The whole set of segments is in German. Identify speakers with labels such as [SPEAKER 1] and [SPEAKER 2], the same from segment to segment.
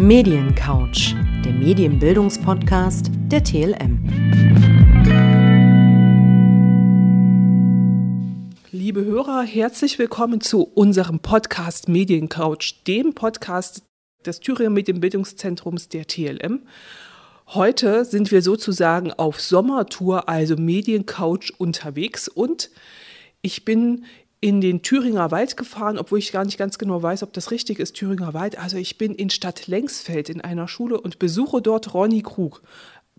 [SPEAKER 1] Mediencouch, der Medienbildungspodcast der TLM.
[SPEAKER 2] Liebe Hörer, herzlich willkommen zu unserem Podcast Mediencouch, dem Podcast des Thüringer Medienbildungszentrums der TLM. Heute sind wir sozusagen auf Sommertour, also Mediencouch unterwegs und ich bin in den Thüringer Wald gefahren, obwohl ich gar nicht ganz genau weiß, ob das richtig ist, Thüringer Wald. Also ich bin in Stadt Lengsfeld in einer Schule und besuche dort Ronny Krug.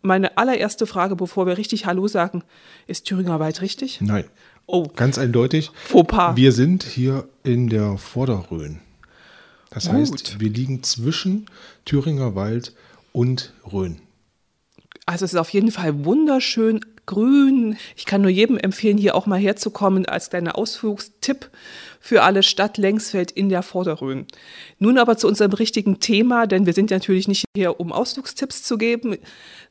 [SPEAKER 2] Meine allererste Frage, bevor wir richtig Hallo sagen, ist Thüringer Wald richtig?
[SPEAKER 3] Nein. Oh. Ganz eindeutig.
[SPEAKER 2] Fauxpas.
[SPEAKER 3] Wir sind hier in der Vorderrhön. Das Gut. heißt, wir liegen zwischen Thüringer Wald und Rhön.
[SPEAKER 2] Also es ist auf jeden Fall wunderschön grün. Ich kann nur jedem empfehlen, hier auch mal herzukommen als kleiner Ausflugstipp für alle Stadt Längsfeld in der Vorderrhön. Nun aber zu unserem richtigen Thema, denn wir sind natürlich nicht hier, um Ausflugstipps zu geben,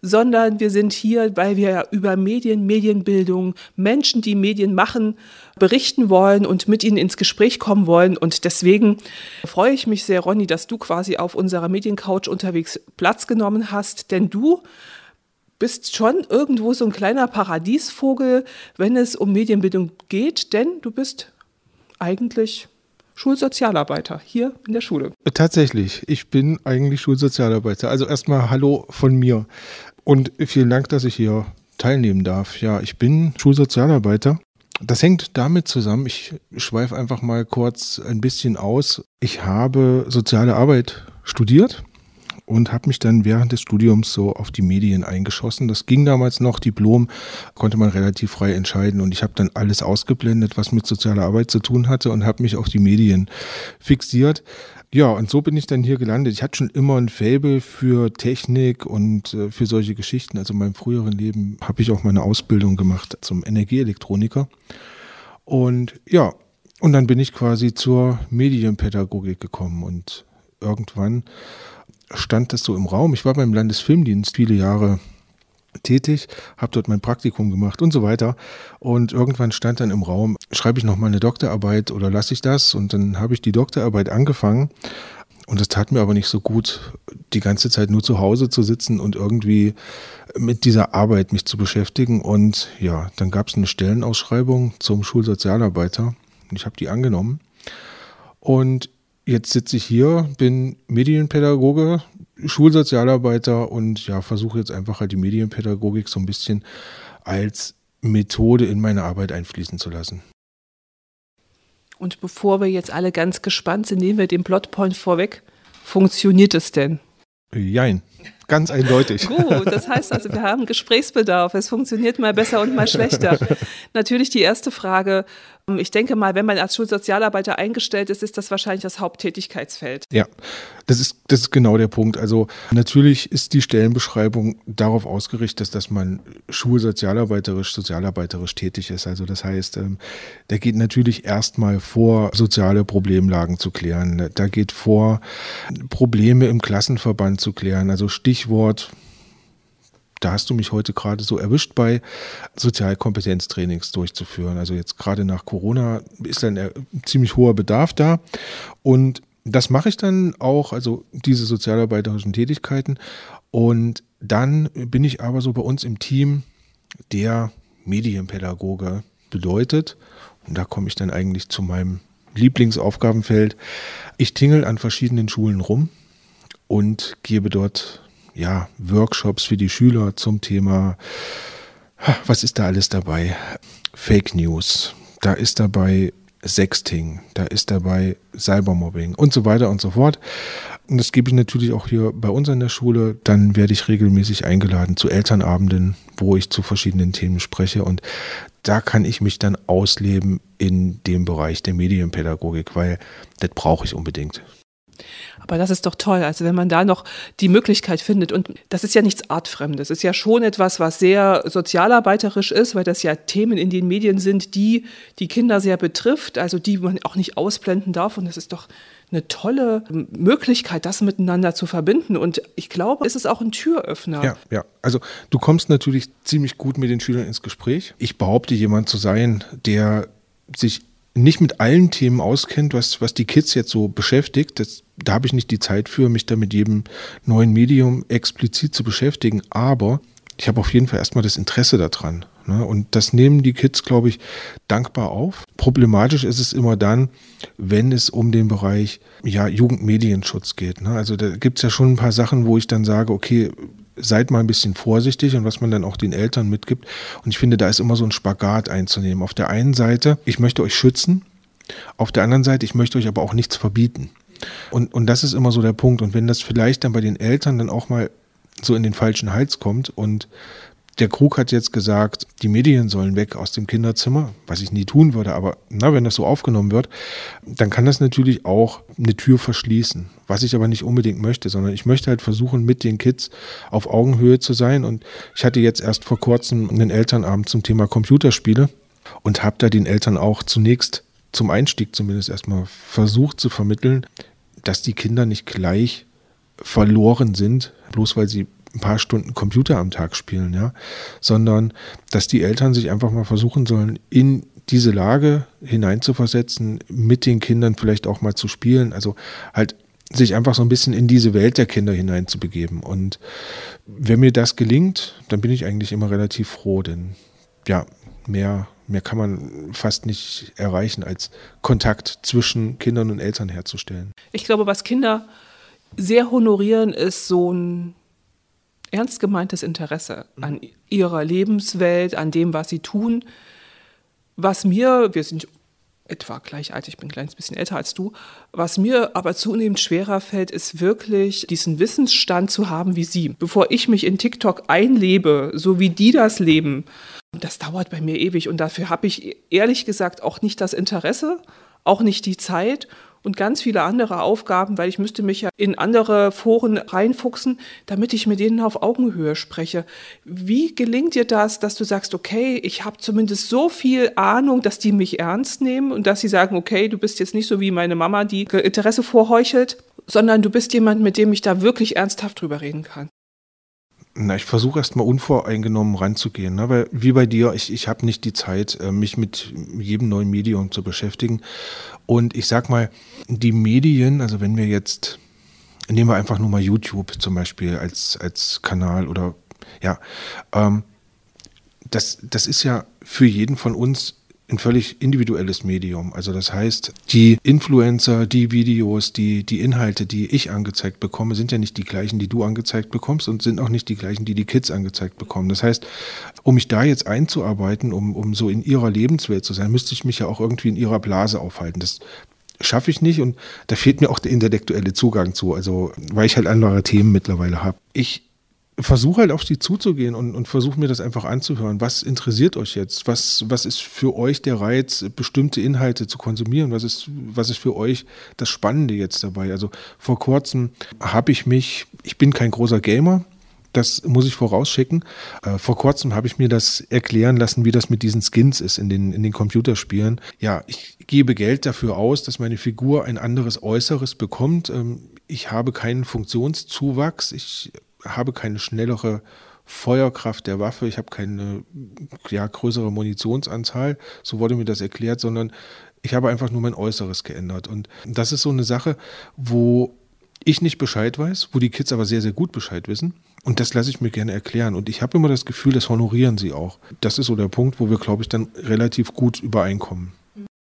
[SPEAKER 2] sondern wir sind hier, weil wir über Medien, Medienbildung, Menschen, die Medien machen, berichten wollen und mit ihnen ins Gespräch kommen wollen. Und deswegen freue ich mich sehr, Ronny, dass du quasi auf unserer Mediencouch unterwegs Platz genommen hast, denn du bist schon irgendwo so ein kleiner Paradiesvogel, wenn es um Medienbildung geht, denn du bist eigentlich Schulsozialarbeiter hier in der Schule.
[SPEAKER 3] Tatsächlich, ich bin eigentlich Schulsozialarbeiter. Also erstmal Hallo von mir und vielen Dank, dass ich hier teilnehmen darf. Ja, ich bin Schulsozialarbeiter. Das hängt damit zusammen, ich schweife einfach mal kurz ein bisschen aus. Ich habe soziale Arbeit studiert und habe mich dann während des Studiums so auf die Medien eingeschossen. Das ging damals noch, Diplom konnte man relativ frei entscheiden und ich habe dann alles ausgeblendet, was mit sozialer Arbeit zu tun hatte und habe mich auf die Medien fixiert. Ja, und so bin ich dann hier gelandet. Ich hatte schon immer ein Faible für Technik und äh, für solche Geschichten. Also in meinem früheren Leben habe ich auch meine Ausbildung gemacht zum Energieelektroniker. Und ja, und dann bin ich quasi zur Medienpädagogik gekommen und irgendwann stand das so im Raum. Ich war beim Landesfilmdienst viele Jahre tätig, habe dort mein Praktikum gemacht und so weiter. Und irgendwann stand dann im Raum, schreibe ich noch mal eine Doktorarbeit oder lasse ich das? Und dann habe ich die Doktorarbeit angefangen. Und das tat mir aber nicht so gut, die ganze Zeit nur zu Hause zu sitzen und irgendwie mit dieser Arbeit mich zu beschäftigen. Und ja, dann gab es eine Stellenausschreibung zum Schulsozialarbeiter. Ich habe die angenommen. Und jetzt sitze ich hier, bin Medienpädagoge, Schulsozialarbeiter und ja, versuche jetzt einfach halt die Medienpädagogik so ein bisschen als Methode in meine Arbeit einfließen zu lassen.
[SPEAKER 2] Und bevor wir jetzt alle ganz gespannt sind, nehmen wir den Plotpoint vorweg. Funktioniert es denn?
[SPEAKER 3] Jein. Ganz eindeutig.
[SPEAKER 2] Gut, das heißt also, wir haben Gesprächsbedarf. Es funktioniert mal besser und mal schlechter. Natürlich die erste Frage. Ich denke mal, wenn man als Schulsozialarbeiter eingestellt ist, ist das wahrscheinlich das Haupttätigkeitsfeld.
[SPEAKER 3] Ja, das ist, das ist genau der Punkt. Also natürlich ist die Stellenbeschreibung darauf ausgerichtet, dass man schulsozialarbeiterisch, sozialarbeiterisch tätig ist. Also das heißt, ähm, da geht natürlich erstmal vor, soziale Problemlagen zu klären. Da geht vor, Probleme im Klassenverband zu klären. Also Stichwort, da hast du mich heute gerade so erwischt bei, Sozialkompetenztrainings durchzuführen. Also jetzt gerade nach Corona ist ein ziemlich hoher Bedarf da. Und das mache ich dann auch, also diese sozialarbeiterischen Tätigkeiten. Und dann bin ich aber so bei uns im Team der Medienpädagoge bedeutet. Und da komme ich dann eigentlich zu meinem Lieblingsaufgabenfeld. Ich tingel an verschiedenen Schulen rum und gebe dort ja, Workshops für die Schüler zum Thema, was ist da alles dabei? Fake News, da ist dabei Sexting, da ist dabei Cybermobbing und so weiter und so fort. Und das gebe ich natürlich auch hier bei uns an der Schule. Dann werde ich regelmäßig eingeladen zu Elternabenden, wo ich zu verschiedenen Themen spreche. Und da kann ich mich dann ausleben in dem Bereich der Medienpädagogik, weil das brauche ich unbedingt.
[SPEAKER 2] Aber das ist doch toll. Also wenn man da noch die Möglichkeit findet, und das ist ja nichts Artfremdes, ist ja schon etwas, was sehr sozialarbeiterisch ist, weil das ja Themen in den Medien sind, die die Kinder sehr betrifft, also die man auch nicht ausblenden darf. Und das ist doch eine tolle Möglichkeit, das miteinander zu verbinden. Und ich glaube, es ist auch ein Türöffner.
[SPEAKER 3] Ja, ja. Also du kommst natürlich ziemlich gut mit den Schülern ins Gespräch. Ich behaupte, jemand zu sein, der sich nicht mit allen Themen auskennt, was, was die Kids jetzt so beschäftigt. Das, da habe ich nicht die Zeit für, mich da mit jedem neuen Medium explizit zu beschäftigen. Aber ich habe auf jeden Fall erstmal das Interesse daran. Ne? Und das nehmen die Kids, glaube ich, dankbar auf. Problematisch ist es immer dann, wenn es um den Bereich ja, Jugendmedienschutz geht. Ne? Also da gibt es ja schon ein paar Sachen, wo ich dann sage, okay, seid mal ein bisschen vorsichtig und was man dann auch den Eltern mitgibt. Und ich finde, da ist immer so ein Spagat einzunehmen. Auf der einen Seite, ich möchte euch schützen. Auf der anderen Seite, ich möchte euch aber auch nichts verbieten. Und, und das ist immer so der Punkt. Und wenn das vielleicht dann bei den Eltern dann auch mal so in den falschen Hals kommt und der Krug hat jetzt gesagt, die Medien sollen weg aus dem Kinderzimmer, was ich nie tun würde, aber na, wenn das so aufgenommen wird, dann kann das natürlich auch eine Tür verschließen, was ich aber nicht unbedingt möchte, sondern ich möchte halt versuchen, mit den Kids auf Augenhöhe zu sein. Und ich hatte jetzt erst vor kurzem einen Elternabend zum Thema Computerspiele und habe da den Eltern auch zunächst zum Einstieg zumindest erstmal versucht zu vermitteln, dass die Kinder nicht gleich verloren sind, bloß weil sie ein paar Stunden Computer am Tag spielen, ja, sondern dass die Eltern sich einfach mal versuchen sollen, in diese Lage hineinzuversetzen, mit den Kindern vielleicht auch mal zu spielen, also halt sich einfach so ein bisschen in diese Welt der Kinder hineinzubegeben. Und wenn mir das gelingt, dann bin ich eigentlich immer relativ froh, denn ja, mehr, mehr kann man fast nicht erreichen, als Kontakt zwischen Kindern und Eltern herzustellen.
[SPEAKER 2] Ich glaube, was Kinder sehr honorieren, ist so ein ernst gemeintes Interesse an ihrer Lebenswelt, an dem, was sie tun. Was mir, wir sind etwa gleich alt, ich bin ein kleines bisschen älter als du, was mir aber zunehmend schwerer fällt, ist wirklich diesen Wissensstand zu haben wie sie. Bevor ich mich in TikTok einlebe, so wie die das leben, das dauert bei mir ewig und dafür habe ich ehrlich gesagt auch nicht das Interesse, auch nicht die Zeit und ganz viele andere Aufgaben, weil ich müsste mich ja in andere Foren reinfuchsen, damit ich mit denen auf Augenhöhe spreche. Wie gelingt dir das, dass du sagst, okay, ich habe zumindest so viel Ahnung, dass die mich ernst nehmen und dass sie sagen, okay, du bist jetzt nicht so wie meine Mama, die Interesse vorheuchelt, sondern du bist jemand, mit dem ich da wirklich ernsthaft drüber reden kann.
[SPEAKER 3] Na, ich versuche erstmal unvoreingenommen ranzugehen, ne? weil wie bei dir, ich, ich habe nicht die Zeit, äh, mich mit jedem neuen Medium zu beschäftigen. Und ich sag mal, die Medien, also wenn wir jetzt, nehmen wir einfach nur mal YouTube zum Beispiel als, als Kanal oder ja, ähm, das, das ist ja für jeden von uns ein völlig individuelles Medium. Also das heißt, die Influencer, die Videos, die, die Inhalte, die ich angezeigt bekomme, sind ja nicht die gleichen, die du angezeigt bekommst und sind auch nicht die gleichen, die die Kids angezeigt bekommen. Das heißt, um mich da jetzt einzuarbeiten, um, um so in ihrer Lebenswelt zu sein, müsste ich mich ja auch irgendwie in ihrer Blase aufhalten. Das schaffe ich nicht und da fehlt mir auch der intellektuelle Zugang zu, also weil ich halt andere Themen mittlerweile habe. Ich versuche halt auf sie zuzugehen und, und versuche mir das einfach anzuhören. Was interessiert euch jetzt? Was, was ist für euch der Reiz, bestimmte Inhalte zu konsumieren? Was ist, was ist für euch das Spannende jetzt dabei? Also vor kurzem habe ich mich, ich bin kein großer Gamer, das muss ich vorausschicken. Äh, vor kurzem habe ich mir das erklären lassen, wie das mit diesen Skins ist in den, in den Computerspielen. Ja, ich gebe Geld dafür aus, dass meine Figur ein anderes Äußeres bekommt. Ähm, ich habe keinen Funktionszuwachs. Ich habe keine schnellere Feuerkraft der Waffe, ich habe keine ja, größere Munitionsanzahl, so wurde mir das erklärt, sondern ich habe einfach nur mein Äußeres geändert. Und das ist so eine Sache, wo ich nicht Bescheid weiß, wo die Kids aber sehr, sehr gut Bescheid wissen. Und das lasse ich mir gerne erklären. Und ich habe immer das Gefühl, das honorieren sie auch. Das ist so der Punkt, wo wir, glaube ich, dann relativ gut übereinkommen.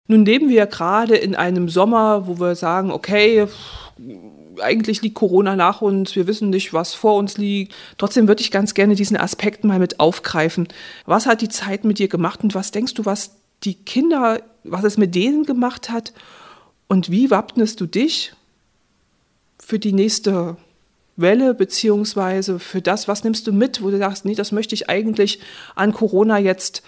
[SPEAKER 2] Nun leben wir gerade in einem Sommer, wo wir sagen, okay, eigentlich liegt Corona nach uns, wir wissen nicht, was vor uns liegt. Trotzdem würde ich ganz gerne diesen Aspekt mal mit aufgreifen. Was hat die Zeit mit dir gemacht und was denkst du, was die Kinder, was es mit denen gemacht hat? Und wie wappnest du dich für die nächste Welle, beziehungsweise für das, was nimmst du mit, wo du sagst, nee, das möchte ich eigentlich an Corona jetzt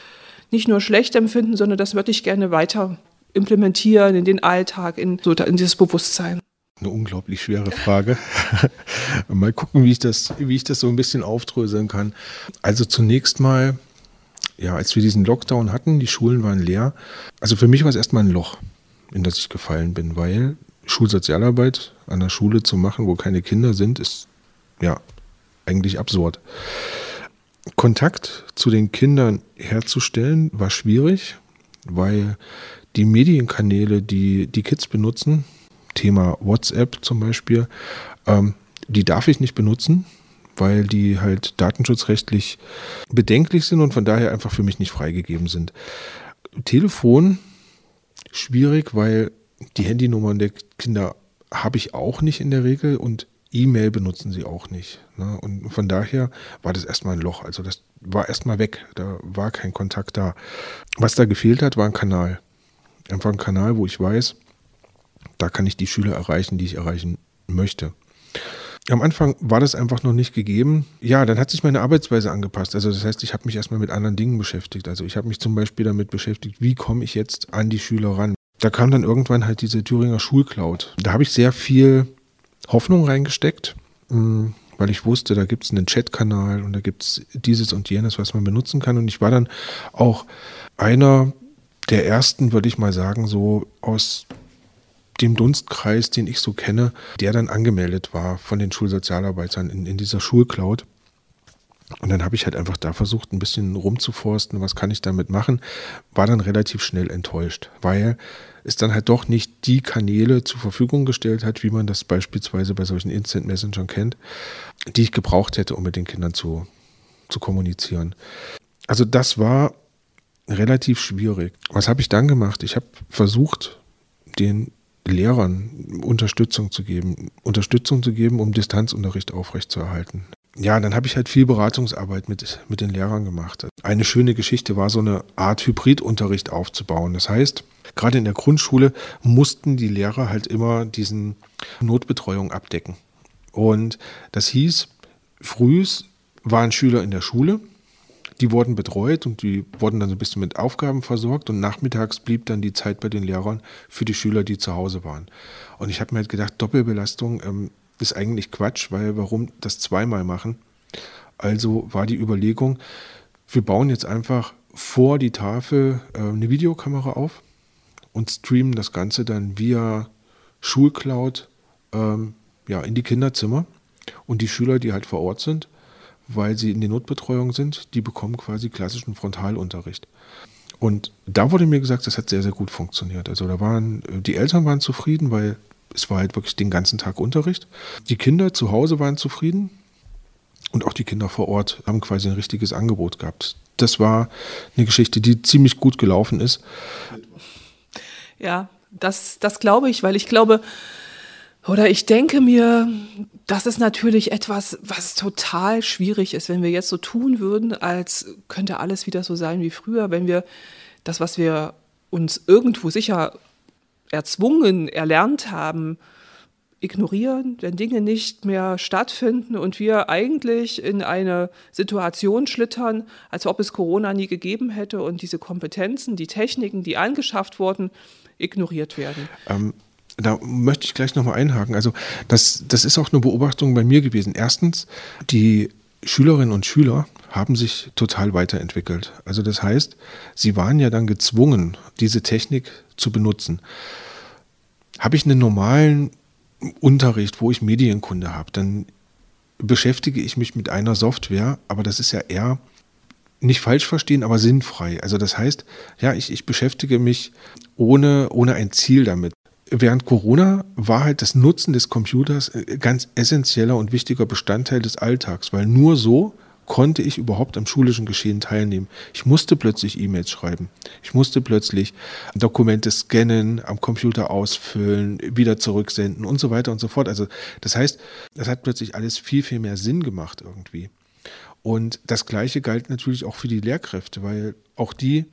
[SPEAKER 2] nicht nur schlecht empfinden, sondern das würde ich gerne weiter implementieren in den Alltag, in, so, in dieses Bewusstsein
[SPEAKER 3] eine unglaublich schwere Frage. mal gucken, wie ich, das, wie ich das so ein bisschen aufdröseln kann. Also zunächst mal, ja, als wir diesen Lockdown hatten, die Schulen waren leer. Also für mich war es erstmal ein Loch, in das ich gefallen bin, weil Schulsozialarbeit an der Schule zu machen, wo keine Kinder sind, ist ja eigentlich absurd. Kontakt zu den Kindern herzustellen war schwierig, weil die Medienkanäle, die die Kids benutzen, Thema WhatsApp zum Beispiel, ähm, die darf ich nicht benutzen, weil die halt datenschutzrechtlich bedenklich sind und von daher einfach für mich nicht freigegeben sind. Telefon schwierig, weil die Handynummern der Kinder habe ich auch nicht in der Regel und E-Mail benutzen sie auch nicht. Ne? Und von daher war das erstmal ein Loch. Also das war erstmal weg. Da war kein Kontakt da. Was da gefehlt hat, war ein Kanal. Einfach ein Kanal, wo ich weiß, da kann ich die Schüler erreichen, die ich erreichen möchte. Am Anfang war das einfach noch nicht gegeben. Ja, dann hat sich meine Arbeitsweise angepasst. Also das heißt, ich habe mich erstmal mit anderen Dingen beschäftigt. Also ich habe mich zum Beispiel damit beschäftigt, wie komme ich jetzt an die Schüler ran. Da kam dann irgendwann halt diese Thüringer Schulcloud. Da habe ich sehr viel Hoffnung reingesteckt, mm, weil ich wusste, da gibt es einen Chatkanal und da gibt es dieses und jenes, was man benutzen kann. Und ich war dann auch einer der ersten, würde ich mal sagen, so aus dem Dunstkreis, den ich so kenne, der dann angemeldet war von den Schulsozialarbeitern in, in dieser Schulcloud. Und dann habe ich halt einfach da versucht, ein bisschen rumzuforsten, was kann ich damit machen, war dann relativ schnell enttäuscht, weil es dann halt doch nicht die Kanäle zur Verfügung gestellt hat, wie man das beispielsweise bei solchen Instant Messengern kennt, die ich gebraucht hätte, um mit den Kindern zu, zu kommunizieren. Also das war relativ schwierig. Was habe ich dann gemacht? Ich habe versucht, den Lehrern Unterstützung zu geben, Unterstützung zu geben, um Distanzunterricht aufrechtzuerhalten. Ja, dann habe ich halt viel Beratungsarbeit mit, mit den Lehrern gemacht. Eine schöne Geschichte war so eine Art Hybridunterricht aufzubauen. Das heißt, gerade in der Grundschule mussten die Lehrer halt immer diesen Notbetreuung abdecken. Und das hieß, frühs waren Schüler in der Schule, die wurden betreut und die wurden dann so ein bisschen mit Aufgaben versorgt und nachmittags blieb dann die Zeit bei den Lehrern für die Schüler, die zu Hause waren. Und ich habe mir halt gedacht, Doppelbelastung ähm, ist eigentlich Quatsch, weil warum das zweimal machen? Also war die Überlegung, wir bauen jetzt einfach vor die Tafel äh, eine Videokamera auf und streamen das Ganze dann via Schulcloud ähm, ja, in die Kinderzimmer. Und die Schüler, die halt vor Ort sind, weil sie in der Notbetreuung sind, die bekommen quasi klassischen Frontalunterricht. Und da wurde mir gesagt, das hat sehr, sehr gut funktioniert. Also da waren, die Eltern waren zufrieden, weil es war halt wirklich den ganzen Tag Unterricht. Die Kinder zu Hause waren zufrieden und auch die Kinder vor Ort haben quasi ein richtiges Angebot gehabt. Das war eine Geschichte, die ziemlich gut gelaufen ist.
[SPEAKER 2] Ja, das, das glaube ich, weil ich glaube, oder ich denke mir, das ist natürlich etwas, was total schwierig ist, wenn wir jetzt so tun würden, als könnte alles wieder so sein wie früher, wenn wir das, was wir uns irgendwo sicher erzwungen, erlernt haben, ignorieren, wenn Dinge nicht mehr stattfinden und wir eigentlich in eine Situation schlittern, als ob es Corona nie gegeben hätte und diese Kompetenzen, die Techniken, die angeschafft wurden, ignoriert werden.
[SPEAKER 3] Ähm, da möchte ich gleich nochmal einhaken. Also das, das ist auch eine Beobachtung bei mir gewesen. Erstens, die Schülerinnen und Schüler haben sich total weiterentwickelt. Also das heißt, sie waren ja dann gezwungen, diese Technik zu benutzen. Habe ich einen normalen Unterricht, wo ich Medienkunde habe, dann beschäftige ich mich mit einer Software, aber das ist ja eher nicht falsch verstehen, aber sinnfrei. Also das heißt, ja, ich, ich beschäftige mich ohne, ohne ein Ziel damit während Corona war halt das Nutzen des Computers äh, ganz essentieller und wichtiger Bestandteil des Alltags, weil nur so konnte ich überhaupt am schulischen Geschehen teilnehmen. Ich musste plötzlich E-Mails schreiben. Ich musste plötzlich Dokumente scannen, am Computer ausfüllen, wieder zurücksenden und so weiter und so fort. Also das heißt, das hat plötzlich alles viel, viel mehr Sinn gemacht irgendwie. Und das Gleiche galt natürlich auch für die Lehrkräfte, weil auch die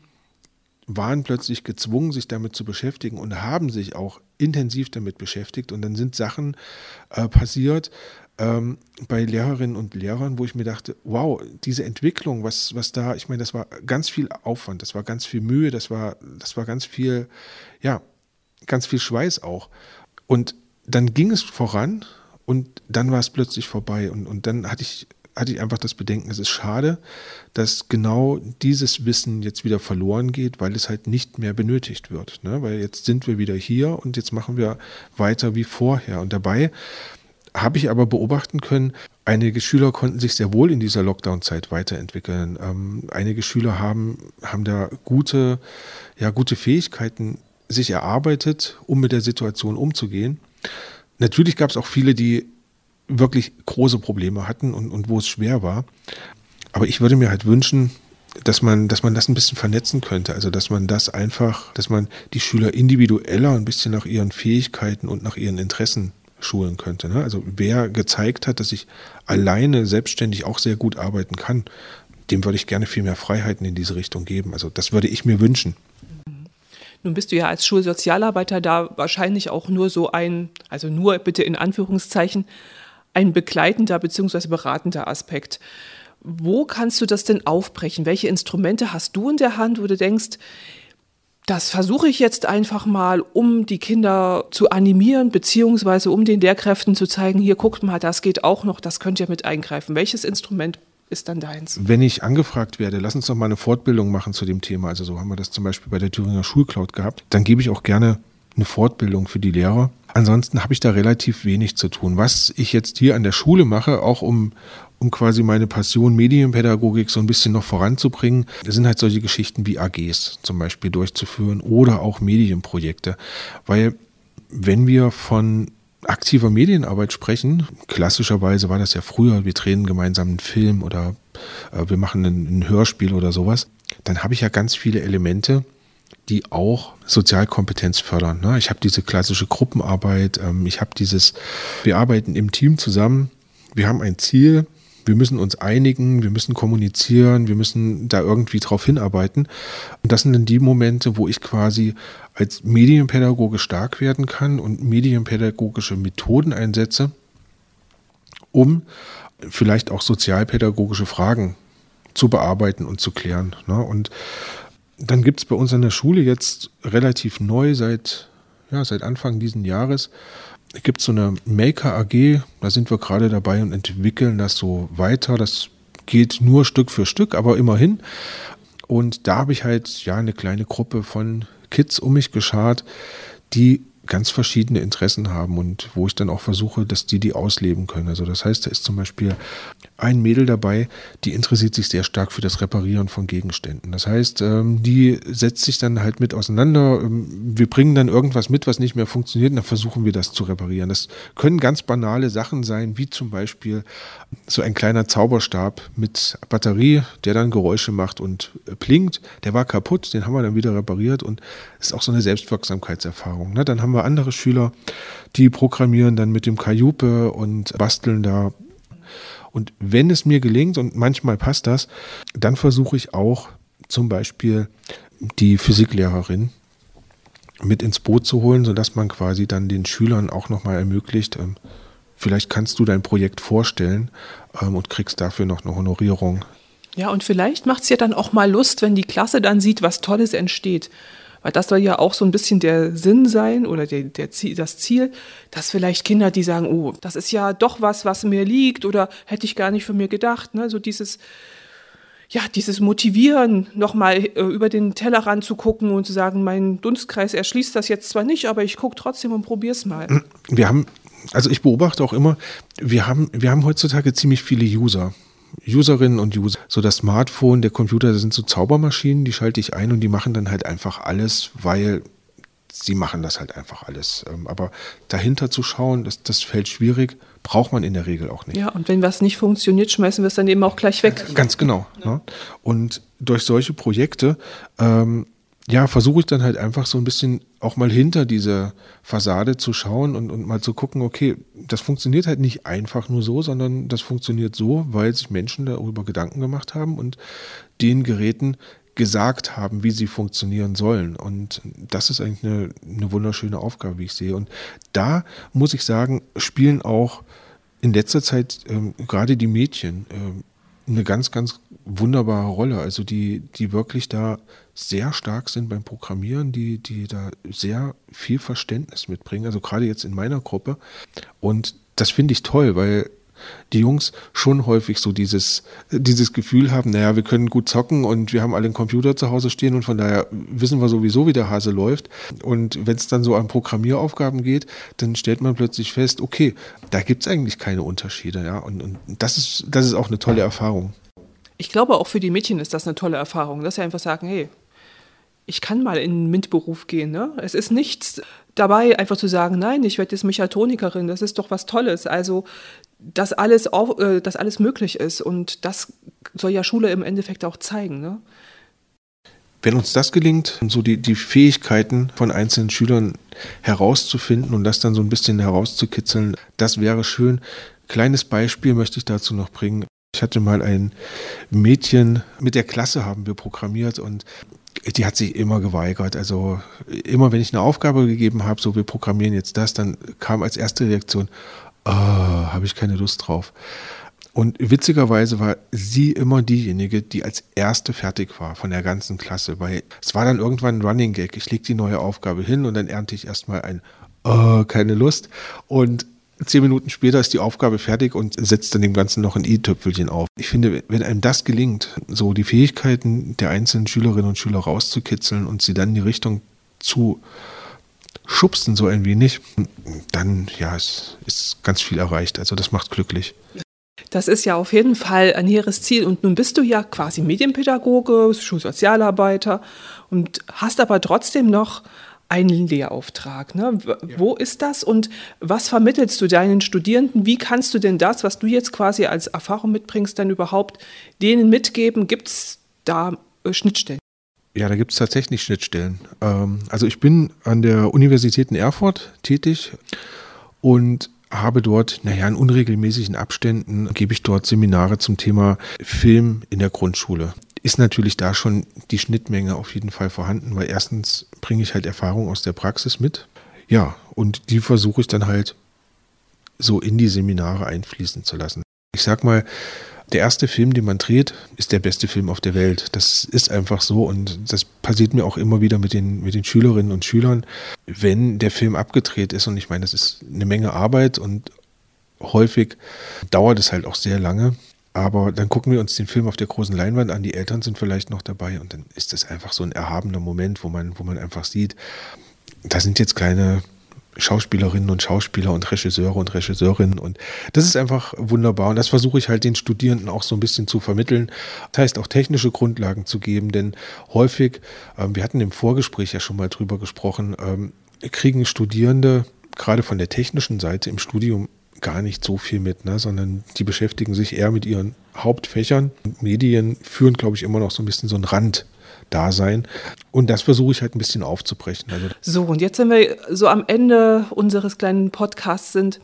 [SPEAKER 3] waren plötzlich gezwungen, sich damit zu beschäftigen und haben sich auch intensiv damit beschäftigt. Und dann sind Sachen äh, passiert ähm, bei Lehrerinnen und Lehrern, wo ich mir dachte, wow, diese Entwicklung, was, was da, ich meine, das war ganz viel Aufwand, das war ganz viel Mühe, das war, das war ganz viel, ja, ganz viel Schweiß auch. Und dann ging es voran und dann war es plötzlich vorbei. Und, und dann hatte ich hatte ich einfach das Bedenken, es ist schade, dass genau dieses Wissen jetzt wieder verloren geht, weil es halt nicht mehr benötigt wird. Ne? Weil jetzt sind wir wieder hier und jetzt machen wir weiter wie vorher. Und dabei habe ich aber beobachten können, einige Schüler konnten sich sehr wohl in dieser Lockdown-Zeit weiterentwickeln. Ähm, einige Schüler haben, haben da gute, ja, gute Fähigkeiten sich erarbeitet, um mit der Situation umzugehen. Natürlich gab es auch viele, die wirklich große Probleme hatten und, und wo es schwer war. Aber ich würde mir halt wünschen, dass man, dass man das ein bisschen vernetzen könnte. Also, dass man das einfach, dass man die Schüler individueller ein bisschen nach ihren Fähigkeiten und nach ihren Interessen schulen könnte. Ne? Also, wer gezeigt hat, dass ich alleine selbstständig auch sehr gut arbeiten kann, dem würde ich gerne viel mehr Freiheiten in diese Richtung geben. Also, das würde ich mir wünschen.
[SPEAKER 2] Nun bist du ja als Schulsozialarbeiter da wahrscheinlich auch nur so ein, also nur bitte in Anführungszeichen, ein begleitender bzw. beratender Aspekt. Wo kannst du das denn aufbrechen? Welche Instrumente hast du in der Hand, wo du denkst, das versuche ich jetzt einfach mal, um die Kinder zu animieren, beziehungsweise um den Lehrkräften zu zeigen, hier guckt mal, das geht auch noch, das könnt ihr mit eingreifen. Welches Instrument ist dann deins?
[SPEAKER 3] Wenn ich angefragt werde, lass uns doch mal eine Fortbildung machen zu dem Thema. Also so haben wir das zum Beispiel bei der Thüringer Schulcloud gehabt. Dann gebe ich auch gerne eine Fortbildung für die Lehrer. Ansonsten habe ich da relativ wenig zu tun. Was ich jetzt hier an der Schule mache, auch um, um quasi meine Passion Medienpädagogik so ein bisschen noch voranzubringen, sind halt solche Geschichten wie AGs zum Beispiel durchzuführen oder auch Medienprojekte. Weil wenn wir von aktiver Medienarbeit sprechen, klassischerweise war das ja früher, wir drehen gemeinsam einen Film oder äh, wir machen ein, ein Hörspiel oder sowas, dann habe ich ja ganz viele Elemente, die auch Sozialkompetenz fördern. Ne? Ich habe diese klassische Gruppenarbeit, ähm, ich habe dieses, wir arbeiten im Team zusammen, wir haben ein Ziel, wir müssen uns einigen, wir müssen kommunizieren, wir müssen da irgendwie drauf hinarbeiten. Und das sind dann die Momente, wo ich quasi als Medienpädagoge stark werden kann und medienpädagogische Methoden einsetze, um vielleicht auch sozialpädagogische Fragen zu bearbeiten und zu klären. Ne? Und dann gibt es bei uns an der Schule jetzt relativ neu seit, ja, seit Anfang diesen Jahres gibt es so eine Maker AG, da sind wir gerade dabei und entwickeln das so weiter. Das geht nur Stück für Stück, aber immerhin. Und da habe ich halt ja eine kleine Gruppe von Kids um mich geschart, die ganz verschiedene Interessen haben und wo ich dann auch versuche, dass die die ausleben können. Also das heißt, da ist zum Beispiel ein Mädel dabei, die interessiert sich sehr stark für das Reparieren von Gegenständen. Das heißt, ähm, die setzt sich dann halt mit auseinander. Ähm, wir bringen dann irgendwas mit, was nicht mehr funktioniert, und dann versuchen wir das zu reparieren. Das können ganz banale Sachen sein, wie zum Beispiel so ein kleiner Zauberstab mit Batterie, der dann Geräusche macht und äh, blinkt. Der war kaputt, den haben wir dann wieder repariert und ist auch so eine Selbstwirksamkeitserfahrung. Ne? Dann haben wir andere Schüler, die programmieren dann mit dem Kajupe und basteln da und wenn es mir gelingt, und manchmal passt das, dann versuche ich auch zum Beispiel die Physiklehrerin mit ins Boot zu holen, sodass man quasi dann den Schülern auch nochmal ermöglicht, ähm, vielleicht kannst du dein Projekt vorstellen ähm, und kriegst dafür noch eine Honorierung.
[SPEAKER 2] Ja, und vielleicht macht es ja dann auch mal Lust, wenn die Klasse dann sieht, was Tolles entsteht. Weil das soll ja auch so ein bisschen der Sinn sein oder der, der Ziel, das Ziel, dass vielleicht Kinder, die sagen, oh, das ist ja doch was, was mir liegt oder hätte ich gar nicht von mir gedacht. Ne? So dieses, ja, dieses Motivieren, nochmal äh, über den Tellerrand zu gucken und zu sagen, mein Dunstkreis erschließt das jetzt zwar nicht, aber ich gucke trotzdem und probiere es mal.
[SPEAKER 3] Wir haben, also ich beobachte auch immer, wir haben, wir haben heutzutage ziemlich viele User. Userinnen und User. So das Smartphone, der Computer, das sind so Zaubermaschinen, die schalte ich ein und die machen dann halt einfach alles, weil sie machen das halt einfach alles. Ähm, aber dahinter zu schauen, das, das fällt schwierig, braucht man in der Regel auch nicht.
[SPEAKER 2] Ja, und wenn was nicht funktioniert, schmeißen wir es dann eben auch gleich weg.
[SPEAKER 3] Ganz genau. Ja. Ne? Und durch solche Projekte ähm, ja, versuche ich dann halt einfach so ein bisschen auch mal hinter diese Fassade zu schauen und, und mal zu gucken, okay, das funktioniert halt nicht einfach nur so, sondern das funktioniert so, weil sich Menschen darüber Gedanken gemacht haben und den Geräten gesagt haben, wie sie funktionieren sollen. Und das ist eigentlich eine, eine wunderschöne Aufgabe, wie ich sehe. Und da muss ich sagen, spielen auch in letzter Zeit ähm, gerade die Mädchen ähm, eine ganz, ganz wunderbare Rolle. Also die, die wirklich da sehr stark sind beim Programmieren, die, die da sehr viel Verständnis mitbringen. Also gerade jetzt in meiner Gruppe. Und das finde ich toll, weil die Jungs schon häufig so dieses, dieses Gefühl haben, naja, wir können gut zocken und wir haben alle einen Computer zu Hause stehen und von daher wissen wir sowieso, wie der Hase läuft. Und wenn es dann so an Programmieraufgaben geht, dann stellt man plötzlich fest, okay, da gibt es eigentlich keine Unterschiede. Ja? Und, und das, ist, das ist auch eine tolle Erfahrung.
[SPEAKER 2] Ich glaube, auch für die Mädchen ist das eine tolle Erfahrung, dass sie einfach sagen, hey, ich kann mal in den MINT-Beruf gehen. Ne? Es ist nichts dabei, einfach zu sagen, nein, ich werde jetzt Mechatronikerin, das ist doch was Tolles. Also, dass alles, auch, äh, dass alles möglich ist. Und das soll ja Schule im Endeffekt auch zeigen. Ne?
[SPEAKER 3] Wenn uns das gelingt, so die, die Fähigkeiten von einzelnen Schülern herauszufinden und das dann so ein bisschen herauszukitzeln, das wäre schön. Kleines Beispiel möchte ich dazu noch bringen. Ich hatte mal ein Mädchen mit der Klasse haben wir programmiert und die hat sich immer geweigert. Also immer wenn ich eine Aufgabe gegeben habe, so wir programmieren jetzt das, dann kam als erste Reaktion, oh, habe ich keine Lust drauf. Und witzigerweise war sie immer diejenige, die als erste fertig war von der ganzen Klasse, weil es war dann irgendwann ein Running Gag. Ich lege die neue Aufgabe hin und dann ernte ich erstmal ein, oh, keine Lust. Und Zehn Minuten später ist die Aufgabe fertig und setzt dann dem Ganzen noch ein i-Tüpfelchen auf. Ich finde, wenn einem das gelingt, so die Fähigkeiten der einzelnen Schülerinnen und Schüler rauszukitzeln und sie dann in die Richtung zu schubsen, so ein wenig, dann ja, es ist ganz viel erreicht. Also das macht glücklich.
[SPEAKER 2] Das ist ja auf jeden Fall ein hehres Ziel. Und nun bist du ja quasi Medienpädagoge, Schulsozialarbeiter und hast aber trotzdem noch einen Lehrauftrag. Ne? Ja. Wo ist das und was vermittelst du deinen Studierenden? Wie kannst du denn das, was du jetzt quasi als Erfahrung mitbringst, dann überhaupt denen mitgeben? Gibt es da äh, Schnittstellen?
[SPEAKER 3] Ja, da gibt es tatsächlich Schnittstellen. Ähm, also ich bin an der Universität in Erfurt tätig und habe dort, naja, in unregelmäßigen Abständen gebe ich dort Seminare zum Thema Film in der Grundschule ist natürlich da schon die Schnittmenge auf jeden Fall vorhanden, weil erstens bringe ich halt Erfahrung aus der Praxis mit. Ja, und die versuche ich dann halt so in die Seminare einfließen zu lassen. Ich sag mal, der erste Film, den man dreht, ist der beste Film auf der Welt. Das ist einfach so und das passiert mir auch immer wieder mit den, mit den Schülerinnen und Schülern, wenn der Film abgedreht ist. Und ich meine, das ist eine Menge Arbeit und häufig dauert es halt auch sehr lange. Aber dann gucken wir uns den Film auf der großen Leinwand an, die Eltern sind vielleicht noch dabei und dann ist das einfach so ein erhabener Moment, wo man, wo man einfach sieht, da sind jetzt kleine Schauspielerinnen und Schauspieler und Regisseure und Regisseurinnen und das ist einfach wunderbar und das versuche ich halt den Studierenden auch so ein bisschen zu vermitteln. Das heißt auch technische Grundlagen zu geben, denn häufig, ähm, wir hatten im Vorgespräch ja schon mal drüber gesprochen, ähm, kriegen Studierende gerade von der technischen Seite im Studium gar nicht so viel mit, ne? sondern die beschäftigen sich eher mit ihren Hauptfächern. Medien führen, glaube ich, immer noch so ein bisschen so ein Randdasein. Und das versuche ich halt ein bisschen aufzubrechen.
[SPEAKER 2] Also so, und jetzt, wenn wir so am Ende unseres kleinen Podcasts sind,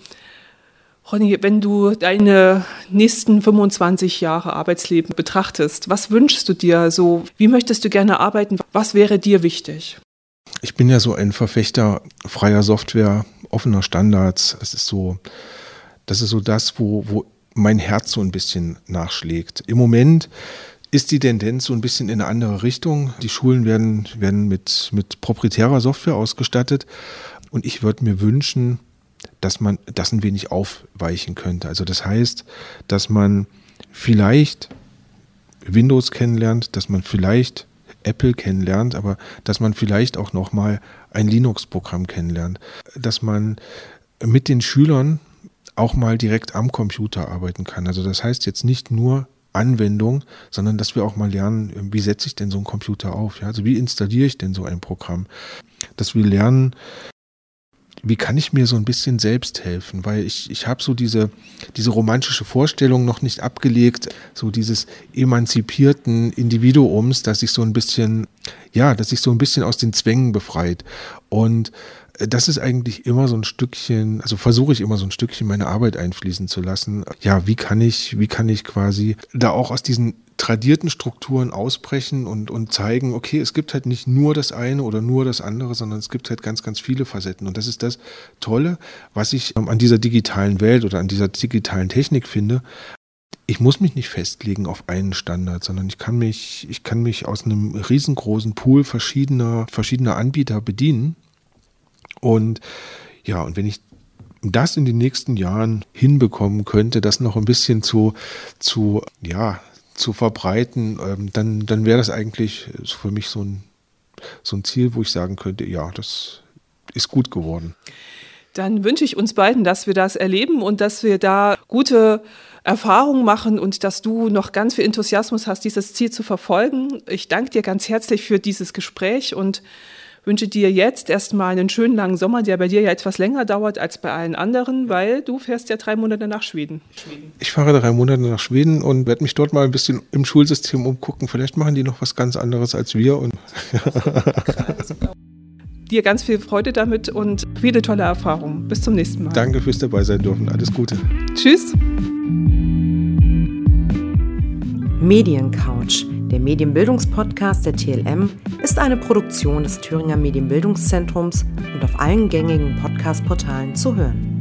[SPEAKER 2] Ronny, wenn du deine nächsten 25 Jahre Arbeitsleben betrachtest, was wünschst du dir so? Wie möchtest du gerne arbeiten? Was wäre dir wichtig?
[SPEAKER 3] Ich bin ja so ein Verfechter freier Software, offener Standards. Es ist so, das ist so das, wo, wo mein Herz so ein bisschen nachschlägt. Im Moment ist die Tendenz so ein bisschen in eine andere Richtung. Die Schulen werden, werden mit, mit proprietärer Software ausgestattet. Und ich würde mir wünschen, dass man das ein wenig aufweichen könnte. Also das heißt, dass man vielleicht Windows kennenlernt, dass man vielleicht Apple kennenlernt, aber dass man vielleicht auch nochmal ein Linux-Programm kennenlernt, dass man mit den Schülern auch mal direkt am Computer arbeiten kann. Also das heißt jetzt nicht nur Anwendung, sondern dass wir auch mal lernen, wie setze ich denn so einen Computer auf? Ja? Also wie installiere ich denn so ein Programm? Dass wir lernen, wie kann ich mir so ein bisschen selbst helfen? Weil ich, ich habe so diese, diese romantische Vorstellung noch nicht abgelegt, so dieses emanzipierten Individuums, dass ich so ein bisschen, ja, dass sich so ein bisschen aus den Zwängen befreit. Und das ist eigentlich immer so ein Stückchen, also versuche ich immer so ein Stückchen meine Arbeit einfließen zu lassen. Ja, wie kann ich, wie kann ich quasi da auch aus diesen tradierten Strukturen ausbrechen und, und zeigen, okay, es gibt halt nicht nur das eine oder nur das andere, sondern es gibt halt ganz, ganz viele Facetten. Und das ist das Tolle, was ich ähm, an dieser digitalen Welt oder an dieser digitalen Technik finde. Ich muss mich nicht festlegen auf einen Standard, sondern ich kann mich, ich kann mich aus einem riesengroßen Pool verschiedener, verschiedener Anbieter bedienen und ja, und wenn ich das in den nächsten Jahren hinbekommen könnte, das noch ein bisschen zu, zu ja, zu verbreiten, ähm, dann, dann wäre das eigentlich für mich so ein, so ein Ziel, wo ich sagen könnte, ja, das ist gut geworden.
[SPEAKER 2] Dann wünsche ich uns beiden, dass wir das erleben und dass wir da gute Erfahrungen machen und dass du noch ganz viel Enthusiasmus hast, dieses Ziel zu verfolgen. Ich danke dir ganz herzlich für dieses Gespräch und wünsche dir jetzt erstmal einen schönen langen Sommer, der bei dir ja etwas länger dauert als bei allen anderen, weil du fährst ja drei Monate nach Schweden.
[SPEAKER 3] Ich fahre drei Monate nach Schweden und werde mich dort mal ein bisschen im Schulsystem umgucken. Vielleicht machen die noch was ganz anderes als wir. Und
[SPEAKER 2] dir ganz viel Freude damit und viele tolle Erfahrungen. Bis zum nächsten Mal.
[SPEAKER 3] Danke fürs dabei sein dürfen. Alles Gute.
[SPEAKER 2] Tschüss.
[SPEAKER 1] Mediencouch, der Medienbildungspodcast der TLM, ist eine Produktion des Thüringer Medienbildungszentrums und auf allen gängigen Podcast-Portalen zu hören.